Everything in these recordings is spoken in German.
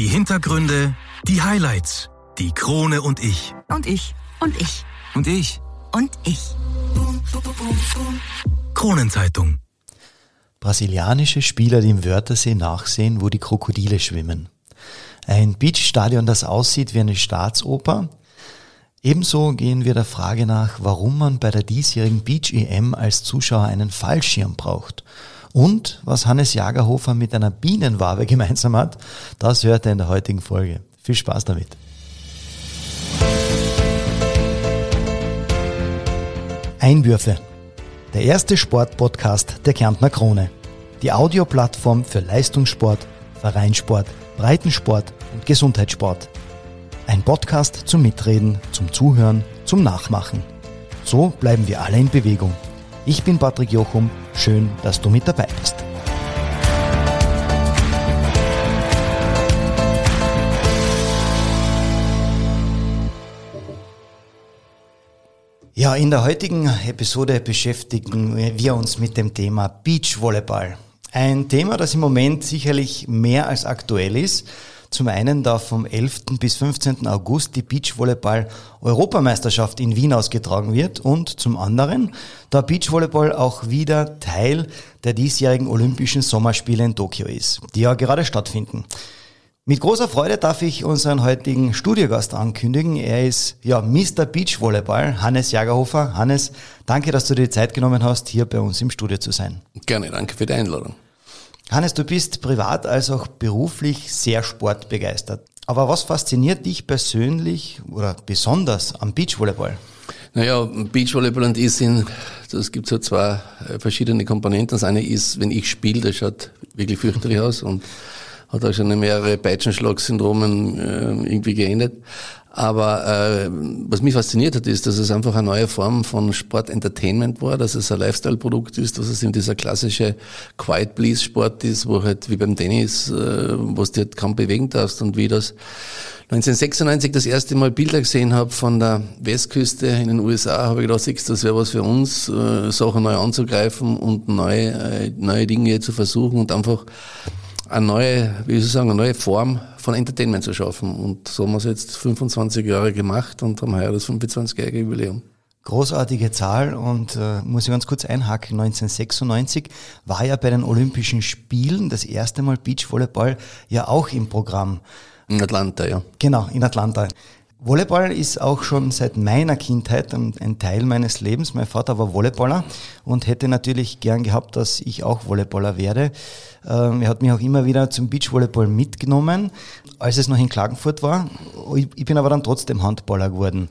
Die Hintergründe, die Highlights, die Krone und ich. Und ich. Und ich. Und ich. Und ich. Kronenzeitung. Brasilianische Spieler, die im Wörthersee nachsehen, wo die Krokodile schwimmen. Ein Beachstadion, das aussieht wie eine Staatsoper. Ebenso gehen wir der Frage nach, warum man bei der diesjährigen Beach EM als Zuschauer einen Fallschirm braucht. Und was Hannes Jagerhofer mit einer Bienenwabe gemeinsam hat, das hört er in der heutigen Folge. Viel Spaß damit. Einwürfe. Der erste Sportpodcast der Kärntner Krone. Die Audioplattform für Leistungssport, Vereinssport, Breitensport und Gesundheitssport. Ein Podcast zum Mitreden, zum Zuhören, zum Nachmachen. So bleiben wir alle in Bewegung. Ich bin Patrick Jochum. Schön, dass du mit dabei bist. Ja, in der heutigen Episode beschäftigen wir uns mit dem Thema Beachvolleyball. Ein Thema, das im Moment sicherlich mehr als aktuell ist. Zum einen, da vom 11. bis 15. August die Beachvolleyball-Europameisterschaft in Wien ausgetragen wird und zum anderen, da Beachvolleyball auch wieder Teil der diesjährigen Olympischen Sommerspiele in Tokio ist, die ja gerade stattfinden. Mit großer Freude darf ich unseren heutigen Studiogast ankündigen. Er ist ja Mr. Beachvolleyball, Hannes Jagerhofer. Hannes, danke, dass du dir die Zeit genommen hast, hier bei uns im Studio zu sein. Gerne, danke für die Einladung. Hannes, du bist privat als auch beruflich sehr sportbegeistert. Aber was fasziniert dich persönlich oder besonders am Beachvolleyball? Naja, Beachvolleyball und ich sind, das gibt so zwei äh, verschiedene Komponenten. Das eine ist, wenn ich spiele, das schaut wirklich fürchterlich aus und hat auch schon mehrere Peitschenschlag-Syndromen äh, irgendwie geendet. Aber äh, was mich fasziniert hat, ist, dass es einfach eine neue Form von Sport-Entertainment war, dass es ein Lifestyle-Produkt ist, dass es eben dieser klassische Quiet-Please-Sport ist, wo halt wie beim Tennis, äh, wo du halt kaum bewegen darfst und wie das 1996 das erste Mal Bilder gesehen habe von der Westküste in den USA, habe ich gedacht, das wäre was für uns, äh, Sachen neu anzugreifen und neue, äh, neue Dinge zu versuchen und einfach eine neue, wie soll ich sagen, eine neue Form von Entertainment zu schaffen. Und so haben wir es jetzt 25 Jahre gemacht und haben heuer das 25-jährige Jubiläum. Großartige Zahl und äh, muss ich ganz kurz einhaken. 1996 war ja bei den Olympischen Spielen das erste Mal Beachvolleyball ja auch im Programm. In Atlanta, ja. Genau, in Atlanta. Volleyball ist auch schon seit meiner Kindheit ein, Teil meines Lebens. Mein Vater war Volleyballer und hätte natürlich gern gehabt, dass ich auch Volleyballer werde. Ähm, er hat mich auch immer wieder zum Beachvolleyball mitgenommen, als es noch in Klagenfurt war. Ich bin aber dann trotzdem Handballer geworden.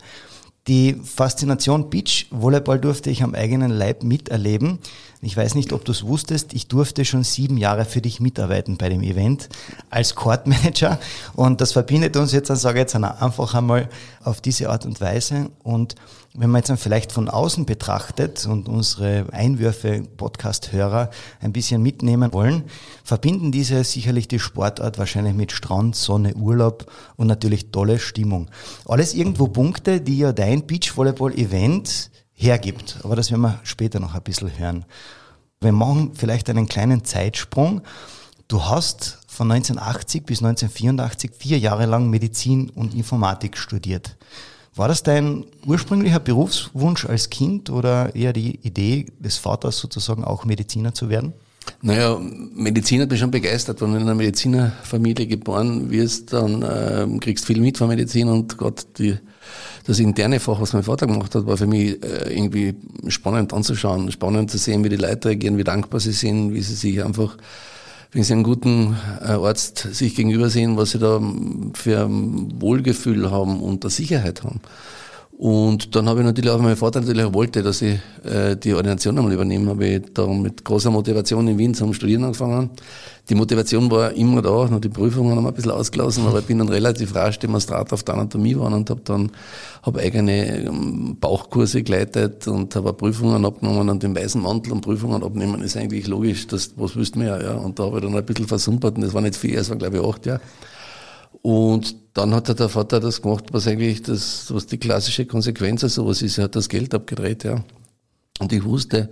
Die Faszination Beach-Volleyball durfte ich am eigenen Leib miterleben. Ich weiß nicht, ob du es wusstest, ich durfte schon sieben Jahre für dich mitarbeiten bei dem Event als Courtmanager. Und das verbindet uns jetzt, dann sage ich jetzt einfach einmal auf diese Art und Weise. Und wenn man jetzt dann vielleicht von außen betrachtet und unsere Einwürfe Podcast-Hörer ein bisschen mitnehmen wollen, verbinden diese sicherlich die Sportart wahrscheinlich mit Strand, Sonne, Urlaub und natürlich tolle Stimmung. Alles irgendwo Punkte, die ja dein Beachvolleyball-Event hergibt. Aber das werden wir später noch ein bisschen hören. Wir machen vielleicht einen kleinen Zeitsprung. Du hast von 1980 bis 1984 vier Jahre lang Medizin und Informatik studiert. War das dein ursprünglicher Berufswunsch als Kind oder eher die Idee des Vaters sozusagen auch Mediziner zu werden? Naja, Medizin hat mich schon begeistert. Wenn du in einer Medizinerfamilie geboren wirst, dann äh, kriegst viel mit von Medizin und Gott, die, das interne Fach, was mein Vater gemacht hat, war für mich äh, irgendwie spannend anzuschauen, spannend zu sehen, wie die Leute reagieren, wie dankbar sie sind, wie sie sich einfach wenn Sie einen guten äh, Arzt sich gegenüber sehen, was Sie da für ein Wohlgefühl haben und eine Sicherheit haben. Und dann habe ich natürlich auch, mein Vater natürlich auch wollte, dass ich äh, die Ordination einmal übernehme, habe ich da mit großer Motivation in Wien zum Studieren angefangen. Die Motivation war immer da, nur die Prüfungen haben ein bisschen ausgelassen, aber ich bin dann relativ rasch Demonstrat auf der Anatomie geworden und habe dann hab eigene ähm, Bauchkurse geleitet und habe Prüfungen abgenommen und den weißen Mantel und Prüfungen abnehmen ist eigentlich logisch, das, was wüsst man ja, ja. Und da habe ich dann ein bisschen versumpert und das war nicht viel, es war glaube ich acht Jahre. Und dann hat der Vater das gemacht, was eigentlich das, was die klassische Konsequenz also was ist, er hat das Geld abgedreht, ja. Und ich wusste,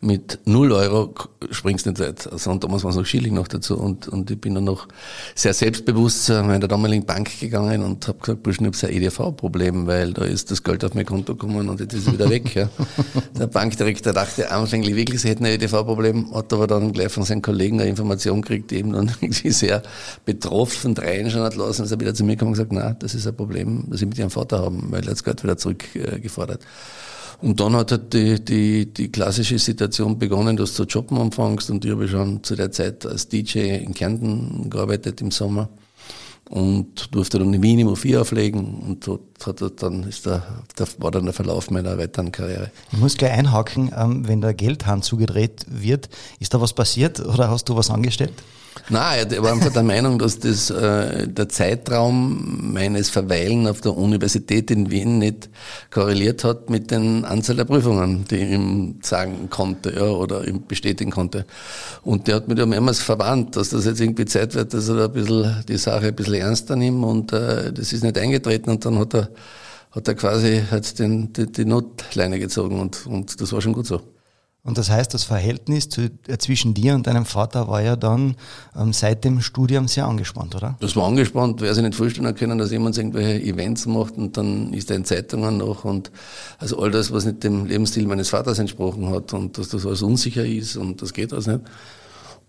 mit null Euro springst du nicht weit. Also, und damals war es noch Schilling noch dazu. Und, und ich bin dann noch sehr selbstbewusst zu meiner damaligen Bank gegangen und habe gesagt, Burschen, ich habe ein EDV-Problem, weil da ist das Geld auf mein Konto gekommen und jetzt ist es wieder weg. Ja. Der Bankdirektor dachte anfänglich wirklich, sie hätten ein EDV-Problem, hat aber dann gleich von seinen Kollegen eine Information gekriegt, die eben dann irgendwie sehr betroffen reinschauen hat lassen. Ist er wieder zu mir gekommen und gesagt, na, das ist ein Problem, das ich mit ihrem Vater haben, weil er hat das Geld wieder zurückgefordert. Und dann hat halt die, die, die klassische Situation begonnen, dass du Jobben anfängst und ich habe schon zu der Zeit als DJ in Kärnten gearbeitet im Sommer und durfte dann in Wien im U4 auflegen und dort hat dann ist der, der, war dann der Verlauf meiner weiteren Karriere. Ich muss gleich einhaken, ähm, wenn der Geldhahn zugedreht wird, ist da was passiert oder hast du was angestellt? Nein, er war einfach der Meinung, dass das, äh, der Zeitraum meines Verweilen auf der Universität in Wien nicht korreliert hat mit den Anzahl der Prüfungen, die ich ihm sagen konnte ja, oder ihm bestätigen konnte. Und der hat mich da mehrmals verwarnt, dass das jetzt irgendwie Zeit wird, dass er da ein bisschen die Sache ein bisschen ernster nimmt und äh, das ist nicht eingetreten und dann hat er, hat er quasi halt den, die, die Notleine gezogen und, und das war schon gut so. Und das heißt, das Verhältnis zu, äh, zwischen dir und deinem Vater war ja dann ähm, seit dem Studium sehr angespannt, oder? Das war angespannt, wer sich nicht vorstellen können, dass jemand irgendwelche Events macht und dann ist er in Zeitungen noch und also all das, was nicht dem Lebensstil meines Vaters entsprochen hat und dass das alles unsicher ist und das geht alles nicht.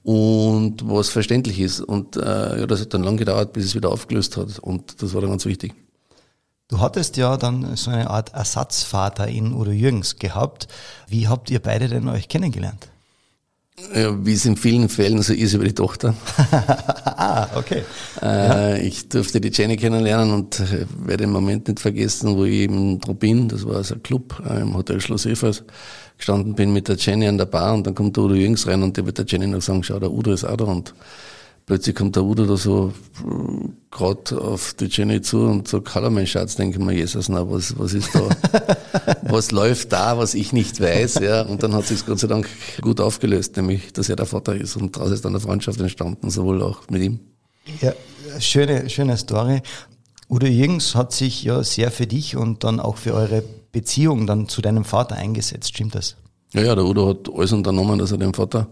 Und was verständlich ist. Und äh, ja, das hat dann lang gedauert, bis es wieder aufgelöst hat. Und das war dann ganz wichtig. Du hattest ja dann so eine Art Ersatzvater in Udo Jürgens gehabt. Wie habt ihr beide denn euch kennengelernt? Ja, wie es in vielen Fällen so ist über die Tochter. ah, okay. Äh, ja. Ich durfte die Jenny kennenlernen und äh, werde den Moment nicht vergessen, wo ich eben da bin. Das war also ein Club äh, im Hotel Schloss Evers. Gestanden bin mit der Jenny an der Bar und dann kommt der Udo Jürgens rein und der wird der Jenny noch sagen, schau, der Udo ist auch da und plötzlich kommt der Udo da so äh, gerade auf die Jenny zu und sagt, hallo mein Schatz, denke ich mir, Jesus, na, was, was ist da, was läuft da, was ich nicht weiß, ja, und dann hat sich Gott sei Dank gut aufgelöst, nämlich, dass er der Vater ist und daraus ist dann eine Freundschaft entstanden, sowohl auch mit ihm. Ja, schöne, schöne Story. Udo Jürgens hat sich ja sehr für dich und dann auch für eure Beziehung dann zu deinem Vater eingesetzt, stimmt das? Ja, ja, der Udo hat alles unternommen, dass er den Vater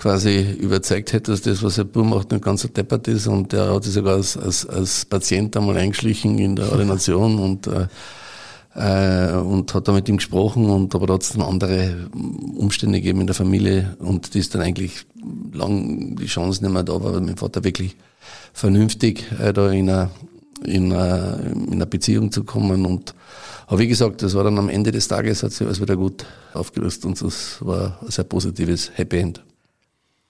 quasi überzeugt hätte, dass das, was er Bur macht, nicht ganz so deppert ist. Und er hat sich sogar als, als, als Patient einmal eingeschlichen in der Ordination und, äh, äh, und hat da mit ihm gesprochen. Und aber es dann andere Umstände gegeben in der Familie und die ist dann eigentlich lang die Chance nicht mehr da weil mein Vater wirklich vernünftig äh, da in einer, in, einer, in einer Beziehung zu kommen und aber wie gesagt, das war dann am Ende des Tages, hat sich alles wieder gut aufgelöst und das war ein sehr positives Happy End.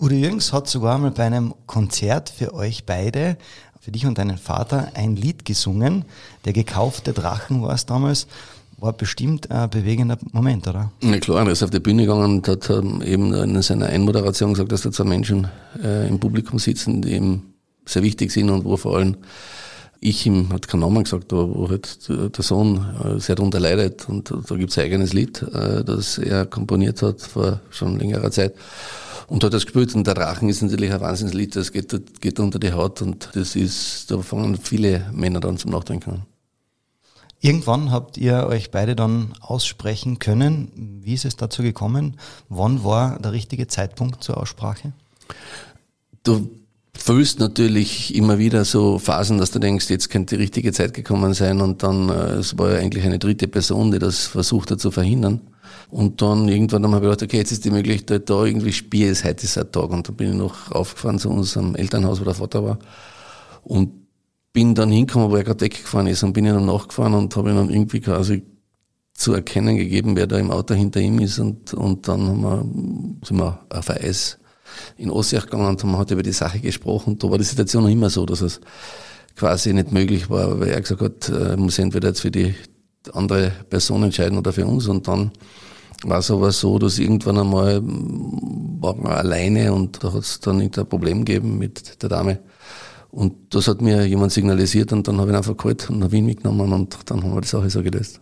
Udo Jürgens hat sogar mal bei einem Konzert für euch beide, für dich und deinen Vater, ein Lied gesungen. Der gekaufte Drachen war es damals. War bestimmt ein bewegender Moment, oder? Na klar, er ist auf die Bühne gegangen und hat ähm, eben in seiner Einmoderation gesagt, dass da zwei Menschen äh, im Publikum sitzen, die ihm sehr wichtig sind und wo vor allem ich ihm, hat keinen Namen gesagt, aber wo halt der Sohn äh, sehr darunter leidet. Und da gibt es ein eigenes Lied, äh, das er komponiert hat vor schon längerer Zeit und hat das gespielt. Und der Drachen ist natürlich ein Wahnsinnslied, das geht, geht unter die Haut und das ist, da fangen viele Männer dann zum Nachdenken an. Irgendwann habt ihr euch beide dann aussprechen können. Wie ist es dazu gekommen? Wann war der richtige Zeitpunkt zur Aussprache? Du fühlst natürlich immer wieder so Phasen, dass du denkst, jetzt könnte die richtige Zeit gekommen sein und dann, äh, es war ja eigentlich eine dritte Person, die das versucht hat zu verhindern. Und dann irgendwann haben wir gedacht, okay, jetzt ist die Möglichkeit da, irgendwie Spiel ist, heute ist ein Tag. Und dann bin ich noch aufgefahren zu unserem Elternhaus, wo der Vater war. Und bin dann hingekommen, wo er gerade weggefahren ist und bin ihm dann nachgefahren und habe ihm dann irgendwie quasi zu erkennen gegeben, wer da im Auto hinter ihm ist. Und, und dann haben wir, sind wir auf Eis in Ossiach gegangen und haben halt über die Sache gesprochen. Und da war die Situation noch immer so, dass es quasi nicht möglich war, weil er gesagt hat, er muss entweder jetzt für die andere Person entscheiden oder für uns. Und dann war es aber so, dass irgendwann einmal war man alleine und da hat es dann irgendein Problem gegeben mit der Dame. Und das hat mir jemand signalisiert und dann habe ich ihn einfach geholt und nach Wien mitgenommen und dann haben wir die Sache so gelöst.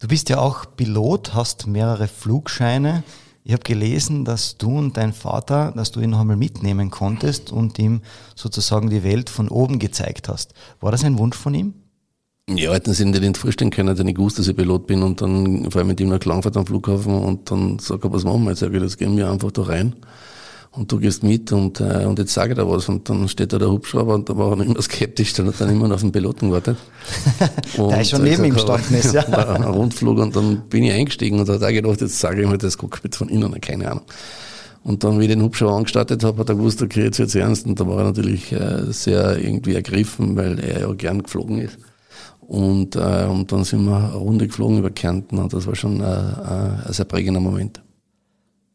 Du bist ja auch Pilot, hast mehrere Flugscheine. Ich habe gelesen, dass du und dein Vater, dass du ihn noch einmal mitnehmen konntest und ihm sozusagen die Welt von oben gezeigt hast. War das ein Wunsch von ihm? Ja, hätten sie nicht vorstellen können, dass ich nicht gewusst, dass ich Pilot bin und dann vor allem mit ihm nach Langfahrt am Flughafen und dann sag ich, was machen wir jetzt? Sag ich, das gehen wir einfach da rein und du gehst mit und, äh, und jetzt sage ich da was und dann steht da der Hubschrauber und da war er immer skeptisch, dann hat er immer noch auf den Piloten gewartet. der ist schon neben ihm gestanden ist, ja. ein Rundflug und dann bin ich eingestiegen und da hat er gedacht, jetzt sage ich mal das Cockpit von innen, keine Ahnung. Und dann, wie ich den Hubschrauber angestartet habe, hat er gewusst, okay, jetzt wird's ernst und da war er natürlich äh, sehr irgendwie ergriffen, weil er ja gern geflogen ist. Und, äh, und dann sind wir eine Runde geflogen über Kärnten und das war schon äh, äh, ein sehr prägender Moment.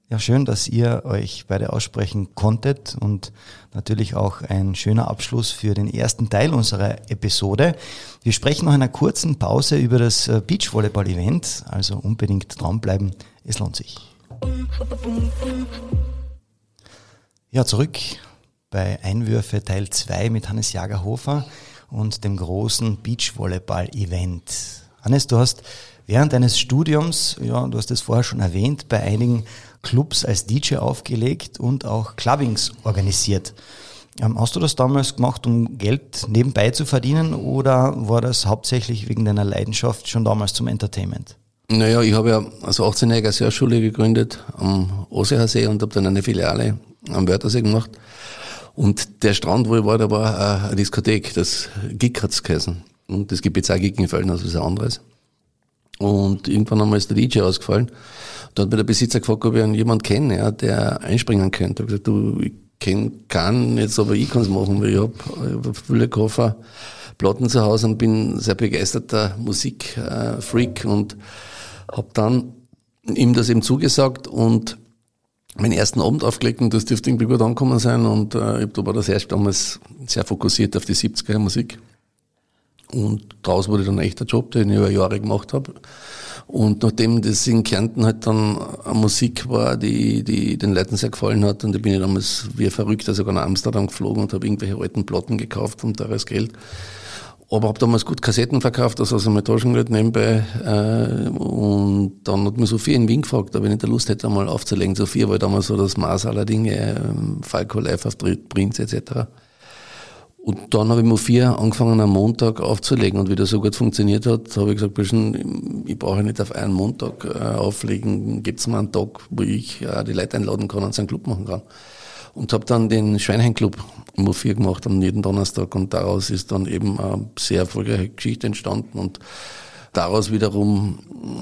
Ja, schön, dass ihr euch beide aussprechen konntet und natürlich auch ein schöner Abschluss für den ersten Teil unserer Episode. Wir sprechen nach einer kurzen Pause über das äh, Beachvolleyball-Event, also unbedingt dranbleiben, es lohnt sich. Ja, zurück bei Einwürfe Teil 2 mit Hannes Jagerhofer und dem großen Beachvolleyball-Event. Hannes, du hast während deines Studiums, ja, du hast es vorher schon erwähnt, bei einigen Clubs als DJ aufgelegt und auch Clubbings organisiert. Ähm, hast du das damals gemacht, um Geld nebenbei zu verdienen oder war das hauptsächlich wegen deiner Leidenschaft schon damals zum Entertainment? Naja, ich habe ja als 18-jähriger Surfschule gegründet am Oseersee und habe dann eine Filiale am Wörthersee gemacht. Und der Strand, wo ich war, da war eine Diskothek, das Gig hat's geheißen. Und das gibt jetzt auch Gig in Felden, also was anderes. Und irgendwann einmal ist der DJ ausgefallen. Da hat mir der Besitzer gefragt, ob ich jemanden kenne, ja, der einspringen könnte. Ich habe gesagt, du, ich kenne keinen, jetzt aber ich kann es machen, weil ich habe hab viele Koffer, Platten zu Hause und bin sehr begeisterter Musikfreak äh, und habe dann ihm das eben zugesagt und meinen ersten Abend aufgelegt und das dürfte irgendwie gut ankommen sein und äh, ich war das erst damals sehr fokussiert auf die 70er Musik. Und daraus wurde dann echt der Job, den ich über Jahre gemacht habe. Und nachdem das in Kärnten halt dann eine Musik war, die, die den Leuten sehr gefallen hat, und da bin ich damals wie verrückt sogar nach Amsterdam geflogen und habe irgendwelche alten Platten gekauft um teures Geld. Aber habe damals gut Kassetten verkauft, also aus dem Taschengeld nebenbei. Äh, und dann hat mir Sophie in Wien gefragt, ob ich nicht Lust hätte, einmal aufzulegen. Sophie war damals so das Maß aller Dinge, äh, Falco Live-Auftritt, Prinz etc. Und dann habe ich mir vier angefangen, am Montag aufzulegen. Und wie das so gut funktioniert hat, habe ich gesagt, bisschen, ich brauche nicht auf einen Montag äh, auflegen. Gibt es mal einen Tag, wo ich äh, die Leute einladen kann und seinen Club machen kann. Und habe dann den Schweinheim-Club im 4 gemacht am jeden Donnerstag. Und daraus ist dann eben eine sehr erfolgreiche Geschichte entstanden. Und daraus wiederum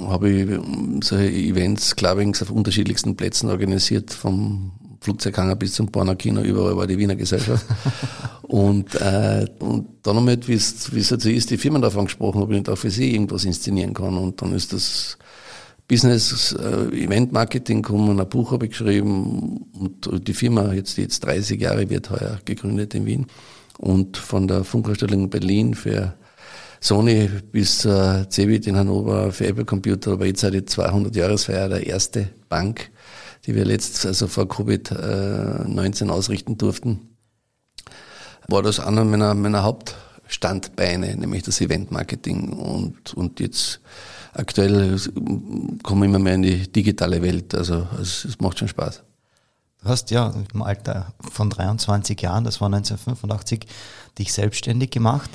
habe ich solche Events, Clubbings auf unterschiedlichsten Plätzen organisiert, vom Flugzeughanger bis zum Borner Kino, überall war die Wiener Gesellschaft. und, äh, und dann haben wir halt, wie es halt so ist, die Firmen davon gesprochen, ob ich nicht auch für sie irgendwas inszenieren kann. Und dann ist das Business äh, Event Marketing gekommen, ein Buch habe ich geschrieben und die Firma jetzt, jetzt 30 Jahre wird heuer gegründet in Wien. Und von der Funkausstellung Berlin für Sony bis äh, Cebit in Hannover für Apple Computer, aber jetzt seit die 200 Jahresfeier der erste Bank die wir letzt, also vor Covid-19 ausrichten durften, war das einer meiner, meiner Hauptstandbeine, nämlich das Event-Marketing. Und, und jetzt aktuell kommen wir immer mehr in die digitale Welt. Also es, es macht schon Spaß. Du hast ja im Alter von 23 Jahren, das war 1985, dich selbstständig gemacht.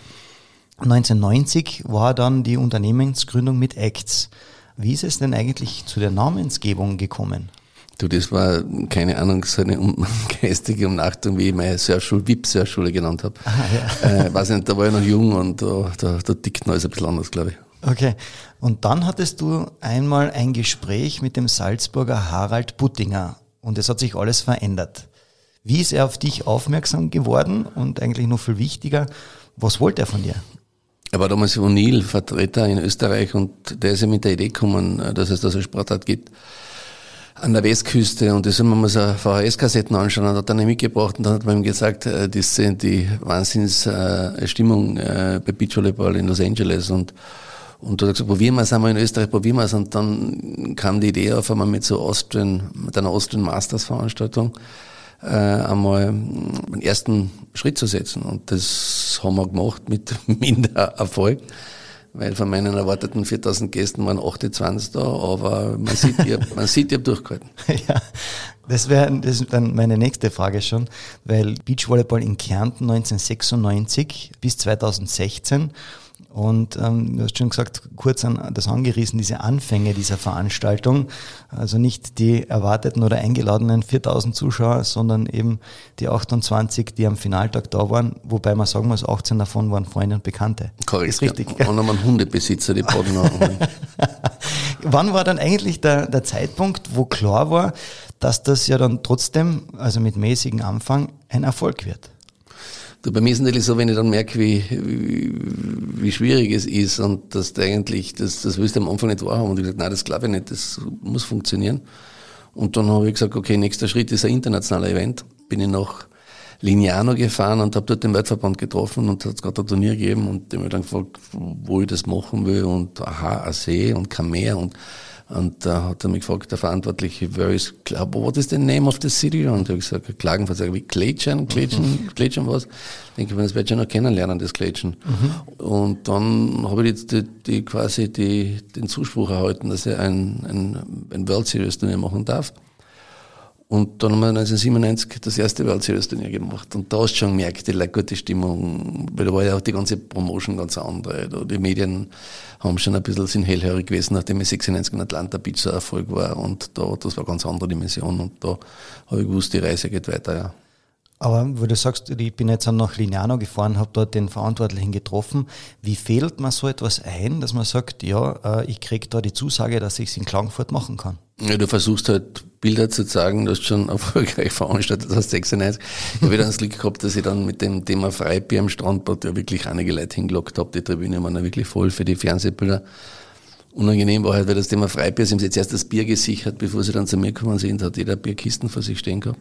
1990 war dann die Unternehmensgründung mit Acts. Wie ist es denn eigentlich zu der Namensgebung gekommen? Du, das war, keine Ahnung, so eine geistige Umnachtung, wie ich meine Surfschule, VIP-Surfschule genannt habe. Ah, ja. äh, weiß nicht, da war ich noch jung und da, da, da tickt noch alles ein bisschen anders, glaube ich. Okay. Und dann hattest du einmal ein Gespräch mit dem Salzburger Harald Buttinger und es hat sich alles verändert. Wie ist er auf dich aufmerksam geworden und eigentlich noch viel wichtiger, was wollte er von dir? Er war damals O'Neill-Vertreter in Österreich und der ist ja mit der Idee gekommen, dass es da so eine Sportart gibt an der Westküste und das haben wir mal so VHS-Kassetten anschauen und hat dann mitgebracht und dann hat man ihm gesagt, äh, das sind die Wahnsinnsstimmung äh, bei Beachvolleyball in Los Angeles und und da hat er gesagt, probieren wir es einmal in Österreich, probieren wir es. Und dann kam die Idee auf einmal mit so Austrian, mit einer Austrian Masters Veranstaltung, äh, einmal einen ersten Schritt zu setzen. Und das haben wir gemacht mit minder Erfolg weil von meinen erwarteten 4000 Gästen waren 28 da, aber man sieht, habe man sieht, hab durchgehalten. ja, das wäre das dann meine nächste Frage schon, weil Beachvolleyball in Kärnten 1996 bis 2016 Und ähm, du hast schon gesagt, kurz an das angerissen, diese Anfänge dieser Veranstaltung. Also nicht die erwarteten oder eingeladenen 4000 Zuschauer, sondern eben die 28, die am Finaltag da waren. Wobei man sagen muss, 18 davon waren Freunde und Bekannte. Korrekt. Ist richtig. Ja. Und nochmal Hundebesitzer, die Boden Wann war dann eigentlich der, der Zeitpunkt, wo klar war, dass das ja dann trotzdem, also mit mäßigem Anfang, ein Erfolg wird? Du, bei mir ist es natürlich so, wenn ich dann merke, wie, wie, wie schwierig es ist und dass du eigentlich, das, das willst du am Anfang nicht wahrhaben. Und ich gesagt, nein, das glaube ich nicht, das muss funktionieren. Und dann habe ich gesagt, okay, nächster Schritt ist ein internationaler Event. Bin ich nach Lignano gefahren und habe dort den Weltverband getroffen und hat gerade ein Turnier gegeben und dem habe dann gefragt, wo ich das machen will und aha, ein See und kein Meer und und da hat er mich gefragt, der Verantwortliche, where is, what is the name of the city? Und ich habe gesagt, Klagenfurt, sage wie Kletschen, Kletschen, mhm. Kletschen was? Ich denke, das werde ich ja noch kennenlernen, das Kletschen. Mhm. Und dann habe ich jetzt die, die, quasi die, den Zuspruch erhalten, dass er ein, ein, ein World Series Turnier machen darf. Und dann haben wir 1997 das erste World Series Turnier gemacht. Und da hast du schon gemerkt, die gute Stimmung, weil da war ja auch die ganze Promotion ganz andere. Die Medien haben schon ein bisschen sind hellhörig gewesen, nachdem ich 96 in Atlanta Beach so Erfolg war. Und da, das war eine ganz andere Dimension. Und da habe ich gewusst, die Reise geht weiter, ja. Aber wo du sagst, ich bin jetzt nach Lignano gefahren, habe dort den Verantwortlichen getroffen. Wie fehlt man so etwas ein, dass man sagt, ja, äh, ich kriege da die Zusage, dass ich es in Klagenfurt machen kann? Ja, du versuchst halt Bilder zu zeigen, du hast schon erfolgreich veranstaltet hast 96. Ich habe dann das Glück gehabt, dass ich dann mit dem Thema Freibier am Strandbad ja wirklich einige Leute hingelockt habe. Die Tribüne waren ja wirklich voll für die Fernsehbilder. Unangenehm war halt, weil das Thema Freibier, sie haben jetzt erst das Bier gesichert, bevor sie dann zu mir gekommen sind, hat jeder Bierkisten vor sich stehen gehabt.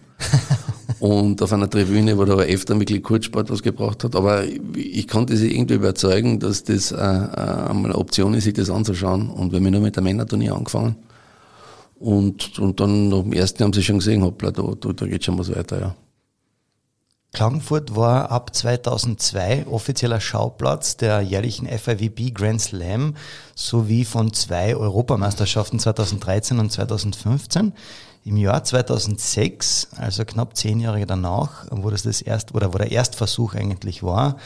und auf einer Tribüne, wo da aber öfter wirklich Kurzsport was gebraucht hat. Aber ich konnte sie irgendwie überzeugen, dass das äh, äh, einmal eine Option ist, sich das anzuschauen. Und wir haben nur mit der Männerturnier angefangen. Und, und dann dem ersten haben sie schon gesehen, hoppla, da, da, da geht schon was weiter, ja. Klagenfurt war ab 2002 offizieller Schauplatz der jährlichen FIVB Grand Slam sowie von zwei Europameisterschaften 2013 und 2015. Im Jahr 2006, also knapp zehn Jahre danach, wo das das erst oder wo der Erstversuch eigentlich war,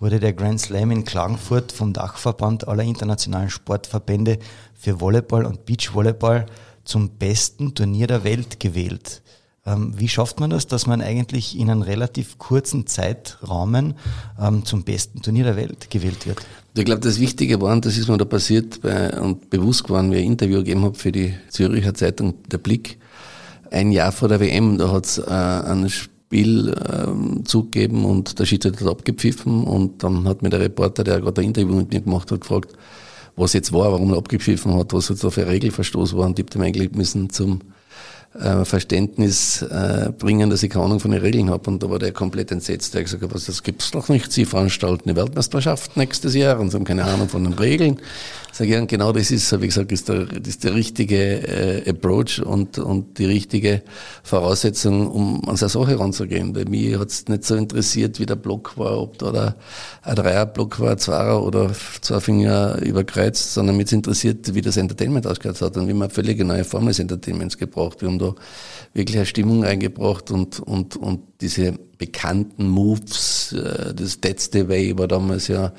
wurde der Grand Slam in Klagenfurt vom Dachverband aller internationalen Sportverbände für Volleyball und Beachvolleyball zum besten Turnier der Welt gewählt. Ähm, wie schafft man das, dass man eigentlich in einem relativ kurzen Zeitrahmen ähm, zum besten Turnier der Welt gewählt wird? Ich glaube, das Wichtige war, und das ist mir da passiert bei, und bewusst geworden, wie ich ein Interview gegeben habe für die Züricher Zeitung Der Blick, ein Jahr vor der WM, da hat es äh, ein Spiel ähm, zugegeben und der Schiedsrichter hat abgepfiffen und dann hat mir der Reporter, der gerade ein Interview mit mir gemacht hat, gefragt, was jetzt war, warum er abgepfiffen hat, was jetzt da für ein Regelverstoß war und ich habe dem eigentlich müssen zum äh, Verständnis äh, bringen, dass ich keine Ahnung von den Regeln habe. Und da war der komplett entsetzt. Der hat gesagt, was, das gibt's doch nicht. Sie veranstalten eine Weltmeisterschaft nächstes Jahr und sie haben keine Ahnung von den Regeln. Sag ich, genau das ist, wie gesagt, ist der, ist der richtige äh, Approach und, und die richtige Voraussetzung, um an so eine Sache ranzugehen. Bei mir hat's nicht so interessiert, wie der Block war, ob da der, ein Dreierblock war, ein Zweier oder zwei Finger überkreuzt, sondern mich interessiert, wie das Entertainment ausgehört hat und wie man völlig neue Form des Entertainments gebraucht. Wir haben da wirklich eine Stimmung eingebracht und, und, und diese bekannten Moves, äh, das That's the Way war damals ja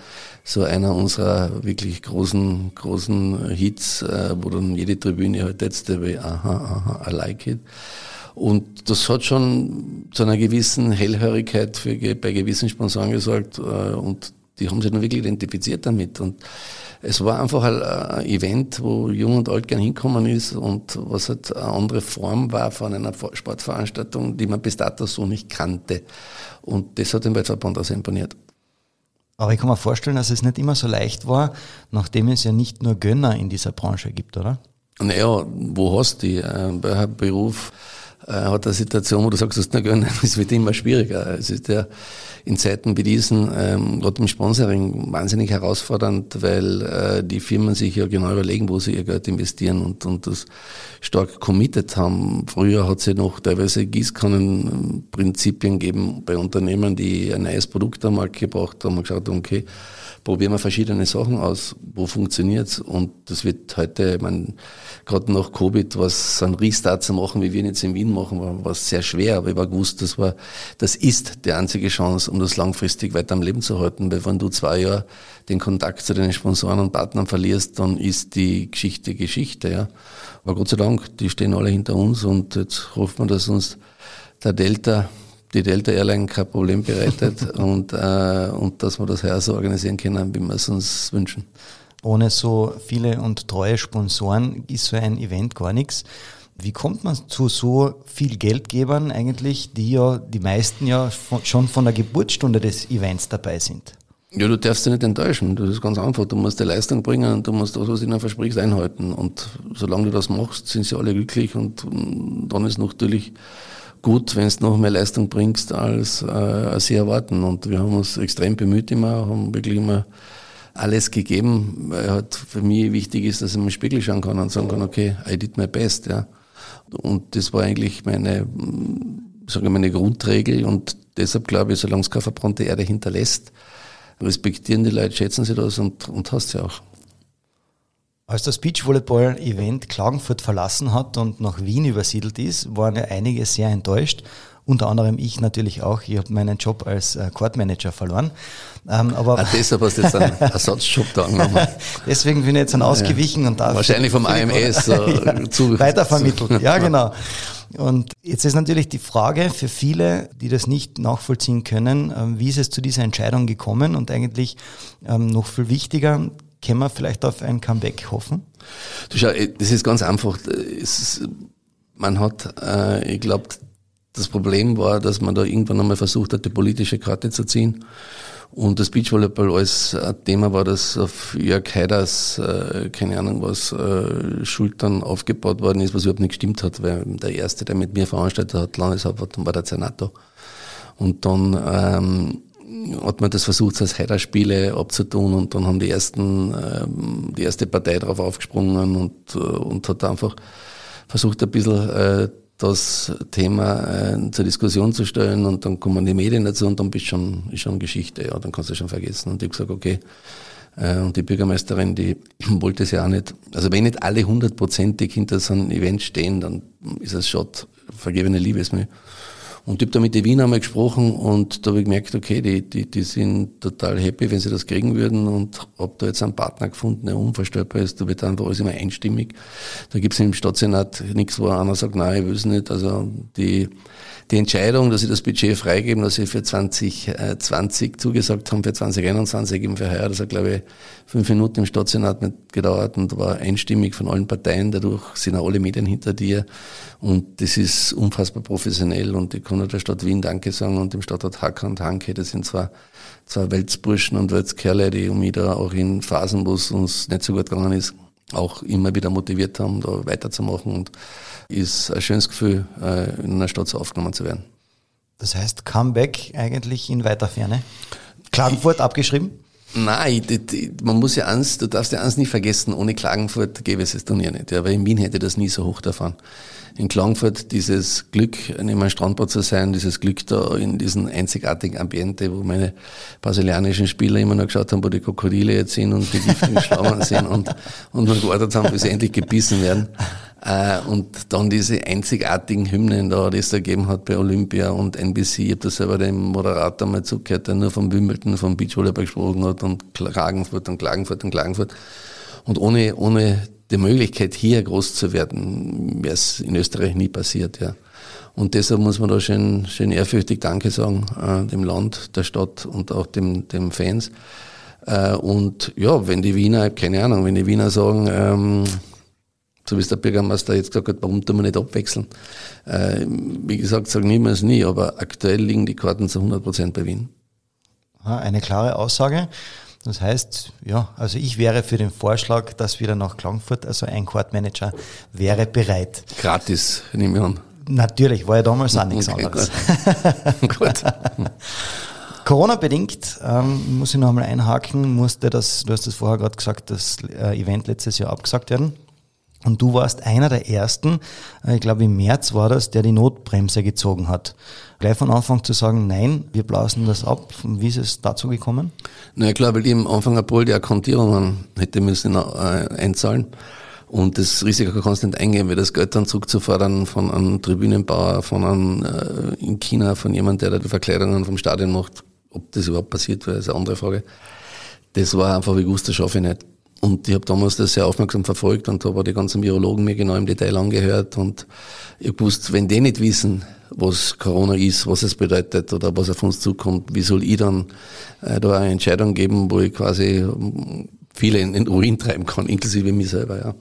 so einer unserer wirklich großen, großen Hits, äh, wo dann jede Tribüne halt That's the Way, aha, aha, I like it. Und das hat schon zu einer gewissen Hellhörigkeit für, bei gewissen Sponsoren gesorgt äh, und die haben sich dann wirklich identifiziert damit. Und es war einfach ein, Event, wo Jung und Alt gern hinkommen ist und was halt eine andere Form war von einer Sportveranstaltung, die man bis dato so nicht kannte. Und das hat den Weltverband also imponiert. Aber ich kann mir vorstellen, dass es nicht immer so leicht war, nachdem es ja nicht nur Gönner in dieser Branche gibt, oder? Naja, wo hast du die? Äh, bei einem Beruf äh, hat eine Situation, wo du sagst, das ist gönnen, es wird immer schwieriger. Es ist ja in Zeiten wie diesen, ähm, gerade im Sponsoring, wahnsinnig herausfordernd, weil äh, die Firmen sich ja genau überlegen, wo sie ihr Geld investieren und, und das stark committed haben. Früher hat es ja noch teilweise Gießkannenprinzipien gegeben bei Unternehmen, die ein neues Produkt am Markt gebracht haben und geschaut okay, probieren wir verschiedene Sachen aus, wo funktioniert's? Und das wird heute, ich meine, gerade nach Covid, was ein Restart zu machen, wie wir ihn jetzt in Wien machen, war, war sehr schwer, aber ich war gewusst, das war, das ist die einzige Chance, um das langfristig weiter am Leben zu halten, weil wenn du zwei Jahre den Kontakt zu deinen Sponsoren und Partnern verlierst, dann ist die Geschichte Geschichte, ja. Aber Gott sei Dank, die stehen alle hinter uns und jetzt hoffen wir, dass uns der Delta die Delta Airline kein Problem bereitet und, äh, und dass wir das heuer so organisieren können, wie wir es uns wünschen. Ohne so viele und treue Sponsoren ist so ein Event gar nichts. Wie kommt man zu so viel Geldgebern eigentlich, die ja die meisten ja schon von der Geburtsstunde des Events dabei sind? Ja, du darfst dich nicht enttäuschen. Das ist ganz einfach. Du musst die Leistung bringen und du musst das, was du ihnen versprichst, einhalten. Und solange du das machst, sind sie alle glücklich und dann ist natürlich gut, wenn du noch mehr Leistung bringst, als, äh, als sie erwarten. Und wir haben uns extrem bemüht immer, haben wirklich immer alles gegeben, weil halt für mich wichtig ist, dass ich mir den Spiegel schauen kann und sagen kann, okay, I did my best, ja. Und das war eigentlich meine, sage ich, meine Grundregel und deshalb glaube ich, solange es keine verbrannte Erde hinterlässt, respektieren die Leute, schätzen sie das und, und hast sie auch. Als das Beachvolleyball-Event Klagenfurt verlassen hat und nach Wien übersiedelt ist, waren ja einige sehr enttäuscht. Unter anderem ich natürlich auch. Ich habe meinen Job als äh, Courtmanager verloren. Ähm, aber ah, deshalb hast du jetzt einen Ersatzjob da angenommen. Deswegen bin ich jetzt dann ausgewichen und darf wahrscheinlich vom AMS äh, zu weitervermittelt. Ja, genau. Und jetzt ist natürlich die Frage für viele, die das nicht nachvollziehen können, ähm, wie ist es zu dieser Entscheidung gekommen? Und eigentlich ähm, noch viel wichtiger, können wir vielleicht auf ein Comeback hoffen? Du schau, äh, das ist ganz einfach. Ist, man hat, äh, ich glaube, das Problem war, dass man da irgendwann einmal versucht hat, die politische Karte zu ziehen. Und das Beachvolleyball als Thema war, das auf Jörg Heiders, äh, keine Ahnung was, äh, Schultern aufgebaut worden ist, was überhaupt nicht gestimmt hat, weil der Erste, der mit mir veranstaltet hat, Landeshauptmann, war der Zenato. Und dann ähm, hat man das versucht, als Heider-Spiele abzutun und dann haben die ersten, ähm, die erste Partei darauf aufgesprungen und, äh, und hat einfach versucht, ein bisschen äh, das Thema äh, zur Diskussion zu stellen und dann kommen die Medien dazu und dann bist schon, ist schon Geschichte, ja, dann kannst du schon vergessen. Und ich habe gesagt, okay, äh, und die Bürgermeisterin, die wollte es ja auch nicht, also wenn nicht alle hundertprozentig hinter so einem Event stehen, dann ist es schon vergebene Liebesmühe. Und ich habe da mit den Wiener einmal gesprochen und da habe ich gemerkt, okay, die, die, die sind total happy, wenn sie das kriegen würden und habe da jetzt einen Partner gefunden, der unvorstellbar ist. Da wird einfach alles immer einstimmig. Da gibt es im Stadtsenat nichts, wo einer sagt, nein, ich will es nicht. Also die, die Entscheidung, dass sie das Budget freigeben, dass sie für 2020 zugesagt haben, für 2021 eben für heuer, das hat, glaube ich, fünf Minuten im Stadtsenat nicht gedauert und war einstimmig von allen Parteien. Dadurch sind auch alle Medien hinter dir. Und das ist unfassbar professionell und ich kann nur der Stadt Wien Danke sagen und dem Stadtrat Hacker und Hanke, das sind zwar zwei Weltsburschen und Weltskerle, die um mich da auch in Phasen, wo es uns nicht so gut gegangen ist, auch immer wieder motiviert haben, da weiterzumachen und ist ein schönes Gefühl, äh, in einer Stadt so aufgenommen zu werden. Das heißt, Comeback eigentlich in weiter Ferne? Klagenfurt abgeschrieben? Nein, man muss ja eins, du darfst ja eins nicht vergessen, ohne Klagenfurt gäbe es das Turnier nicht. Ja, weil in Wien hätte das nie so hoch davon. In Klagenfurt dieses Glück, neben einem Strandbad zu sein, dieses Glück da in diesem einzigartigen Ambiente, wo meine brasilianischen Spieler immer noch geschaut haben, wo die Krokodile jetzt sind und die giftigen Schlangen sind und, und nur gewartet haben, bis sie endlich gebissen werden. Äh, und dann diese einzigartigen Hymnen da, die es da gegeben hat bei Olympia und NBC. Ich habe da selber dem Moderator mal zugehört, der nur vom Wimbledon, vom Beachvolleyball gesprochen hat und Klagenfurt und Klagenfurt und Klagenfurt. Und ohne, ohne die Möglichkeit, hier groß zu werden, wäre es in Österreich nie passiert, ja. Und deshalb muss man da schön, schön ehrfürchtig Danke sagen, äh, dem Land, der Stadt und auch dem, dem Fans. Äh, und ja, wenn die Wiener, keine Ahnung, wenn die Wiener sagen, ähm, so wie es der Bürgermeister jetzt gesagt hat, warum tun wir nicht abwechseln? Äh, wie gesagt, sagen niemals nie, aber aktuell liegen die Karten zu 100 Prozent bei Wien. Eine klare Aussage. Das heißt, ja, also ich wäre für den Vorschlag, dass wieder nach Klagenfurt, also ein Courtmanager wäre bereit. Gratis, nehme ich an. Natürlich, war ja damals auch nichts okay, anderes. Gut. gut. Corona-bedingt, ähm, muss ich noch einmal einhaken, musste das, du hast das vorher gerade gesagt, das äh, Event letztes Jahr abgesagt werden. Und du warst einer der ersten, äh, ich glaube im März war das, der die Notbremse gezogen hat. Gleich von Anfang zu sagen, nein, wir blasen das ab. Wie ist es dazu gekommen? Na ja, klar, weil ich am Anfang April die Akkordierungen hätte müssen äh, einzahlen. Und das Risiko kannst du nicht eingehen, weil das Geld dann zurückzufordern von einem Tribünenbauer, von einem äh, in China, von jemandem, der da die Verkleidungen vom Stadion macht, ob das überhaupt passiert wäre, ist eine andere Frage. Das war einfach, wie ich das schaffe ich nicht. Und ich habe damals das sehr aufmerksam verfolgt und habe die ganzen Virologen mir genau im Detail angehört und ich wusste, wenn die nicht wissen, was Corona ist, was es bedeutet oder was auf uns zukommt, wie soll ich dann äh, da eine Entscheidung geben, wo ich quasi ähm, viele in den Urin treiben kann, inklusive mich selber, ja.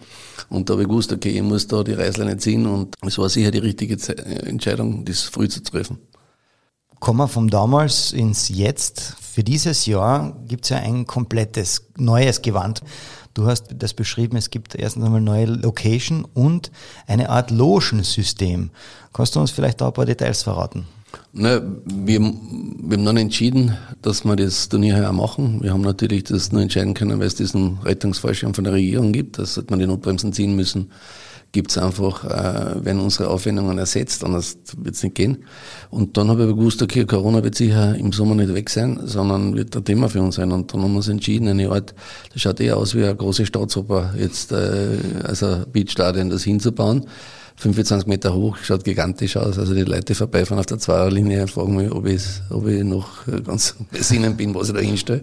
Und da habe ich gewusst, okay, ich muss da die Reißleine ziehen und es war sicher die richtige Entscheidung, das früh zu treffen. Kommen wir vom damals ins Jetzt. Für dieses Jahr gibt es ja ein komplettes neues Gewand. Du hast das beschrieben, es gibt erstens einmal neue Location und eine Art Logen-System. Kannst du uns vielleicht da ein paar Details verraten? Na, wir, wir haben dann entschieden, dass wir das Turnier auch machen. Wir haben natürlich das nur entscheiden können, weil es diesen Rettungsfallschirm von der Regierung gibt. Das hat man die Notbremsen ziehen müssen gibt es einfach, äh, werden unsere Aufwendungen ersetzt, anders wird es nicht gehen. Und dann habe ich gewusst, okay, Corona wird sicher im Sommer nicht weg sein, sondern wird ein Thema für uns sein. Und dann haben wir uns entschieden, eine Art, das schaut eher aus wie eine große Staatsoper, jetzt äh, also Beachstadion, das hinzubauen. 25 Meter hoch, schaut gigantisch aus. Also die Leute vorbeifahren auf der Zweierlinie und fragen mich, ob ich, ob ich noch ganz besinnen bin, was ich da hinstelle.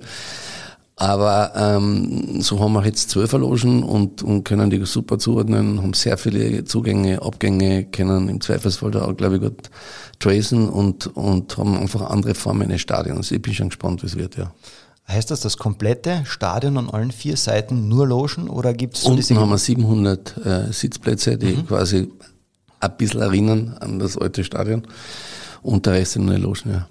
Aber ähm, so haben wir jetzt zwölf Logen und, und können die super zuordnen, haben sehr viele Zugänge, Abgänge, können im Zweifelsfall da auch, glaube ich, gut tracen und, und haben einfach andere Formen eines Stadions. Ich bin schon gespannt, wie es wird, ja. Heißt das das komplette Stadion an allen vier Seiten nur Logen oder gibt es so Unten haben wir 700 äh, Sitzplätze, die mhm. quasi ein bisschen erinnern an das alte Stadion und der Rest sind nur Logen, ja.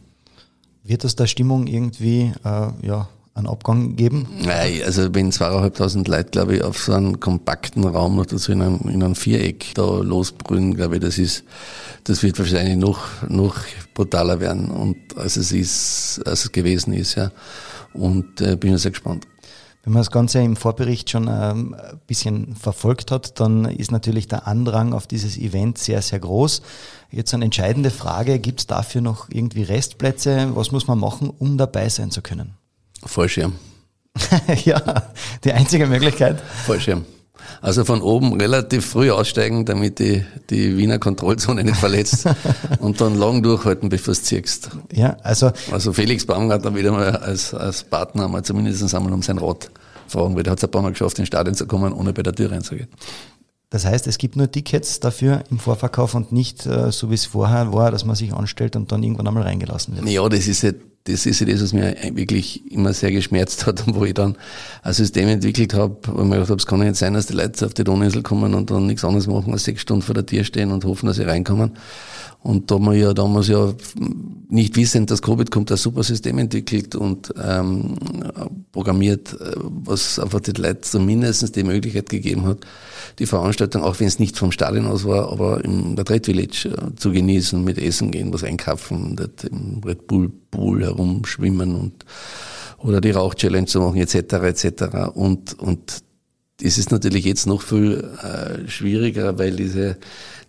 Wird das der Stimmung irgendwie äh, ja, einen Abgang geben? Nein, also wenn zweieinhalbtausend Leute, glaube ich, auf so einem kompakten Raum noch dazu in einem, in einem Viereck da losbrüllen, glaube ich, das ist, das wird wahrscheinlich noch, noch brutaler werden und als es ist, als es gewesen ist, ja. Und äh, bin sehr gespannt. Wenn man das Ganze im Vorbericht schon ähm, ein bisschen verfolgt hat, dann ist natürlich der Andrang auf dieses Event sehr, sehr groß. Jetzt eine entscheidende Frage, gibt es dafür noch irgendwie Restplätze? Was muss man machen, um dabei sein zu können? Fallschirm. ja, die einzige Möglichkeit. Fallschirm. Also von oben relativ früh aussteigen, damit die, die Wiener Kontrollzone nicht verletzt und dann lang durchhalten, bevor du ziehst. Ja, also. Also Felix Baumgartner wieder mal als, als Partner mal zumindest einmal um sein Rad fragen, weil der hat es ein paar Mal geschafft, ins Stadion zu kommen, ohne bei der Tür reinzugehen. Das heißt, es gibt nur Tickets dafür im Vorverkauf und nicht äh, so wie es vorher war, dass man sich anstellt und dann irgendwann einmal reingelassen wird. Ja, das ist ja das ist ja das, was mir wirklich immer sehr geschmerzt hat und wo ich dann ein System entwickelt habe, wo ich mir gedacht habe, es kann nicht sein, dass die Leute auf die Donauinsel kommen und dann nichts anderes machen, als sechs Stunden vor der Tür stehen und hoffen, dass sie reinkommen. Und da wir ja damals ja nicht wissend, dass Covid kommt, ein super System entwickelt und ähm, programmiert, äh, was einfach die Leute zumindest die Möglichkeit gegeben hat, die Veranstaltung, auch wenn es nicht vom Stadion aus war, aber der Trade Village äh, zu genießen, mit Essen gehen, was einkaufen, dort im Red Bull Pool herumschwimmen und oder die Rauch-Challenge zu machen, etc. etc. Und, und das ist natürlich jetzt noch viel äh, schwieriger, weil diese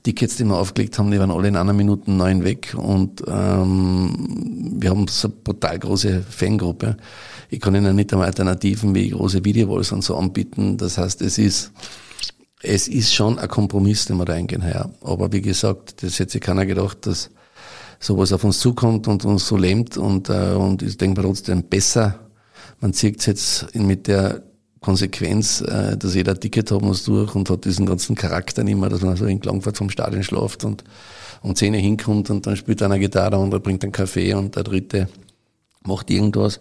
Tickets, die wir aufgelegt haben, die waren alle in einer Minute neun weg und ähm, wir haben so eine brutal große Fangruppe. Ich kann Ihnen nicht einmal Alternativen wie große Videowalls und so anbieten. Das heißt, es ist es ist schon ein Kompromiss, den wir da eingehen. Ja. Aber wie gesagt, das hätte sich keiner gedacht, dass sowas auf uns zukommt und uns so lähmt und, äh, und ich denke trotzdem besser. Man zieht es jetzt mit der Konsequenz, äh, dass jeder ein Ticket haben muss durch und hat diesen ganzen Charakter nicht mehr, dass man so in Klangfahrt vom Stadion schlaft und um 10 Uhr hinkommt und dann spielt einer Gitarre und er bringt einen Kaffee und der dritte macht irgendwas.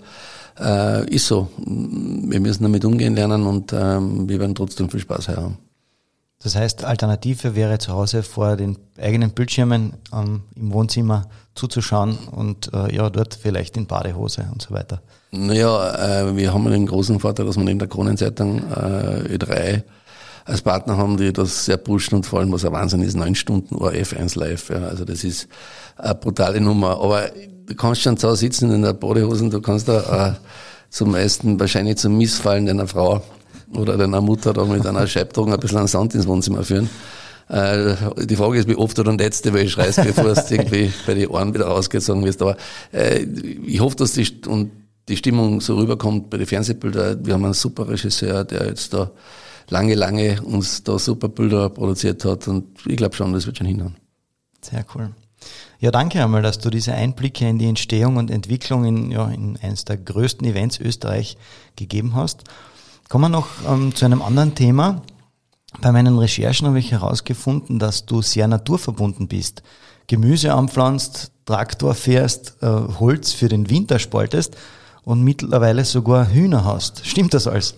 Äh, ist so. Wir müssen damit umgehen lernen und ähm, wir werden trotzdem viel Spaß haben. Das heißt, Alternative wäre zu Hause vor den eigenen Bildschirmen ähm, im Wohnzimmer zuzuschauen und äh, ja, dort vielleicht in Badehose und so weiter. Naja, äh, wir haben den großen Vorteil, dass wir neben der Kronenzeitung äh, Ö3 als Partner haben, die das sehr pushen und vor allem, was ein Wahnsinn ist, neun Stunden ORF1 live. Ja. Also das ist eine brutale Nummer. Aber du kannst schon zu sitzen in der Badehose und du kannst da äh, zum meisten wahrscheinlich zum Missfallen deiner Frau oder deiner Mutter da mit einer Scheibtragen ein bisschen an Sand ins Wohnzimmer führen. Äh, die Frage ist, wie oft du dann letzte, weil ich schreist, bevor es irgendwie bei den Ohren wieder rausgezogen wirst. Aber äh, ich hoffe, dass die, und die Stimmung so rüberkommt bei den Fernsehbildern. Wir haben einen super Regisseur, der jetzt da lange, lange uns da super Bilder produziert hat und ich glaube schon, das wird schon hinhauen. Sehr cool. Ja, danke einmal, dass du diese Einblicke in die Entstehung und Entwicklung in, ja, in eines der größten Events Österreich gegeben hast. Kommen wir noch ähm, zu einem anderen Thema. Bei meinen Recherchen habe ich herausgefunden, dass du sehr naturverbunden bist. Gemüse anpflanzt, Traktor fährst, äh, Holz für den Winter spaltest und mittlerweile sogar Hühner hast. Stimmt das alles?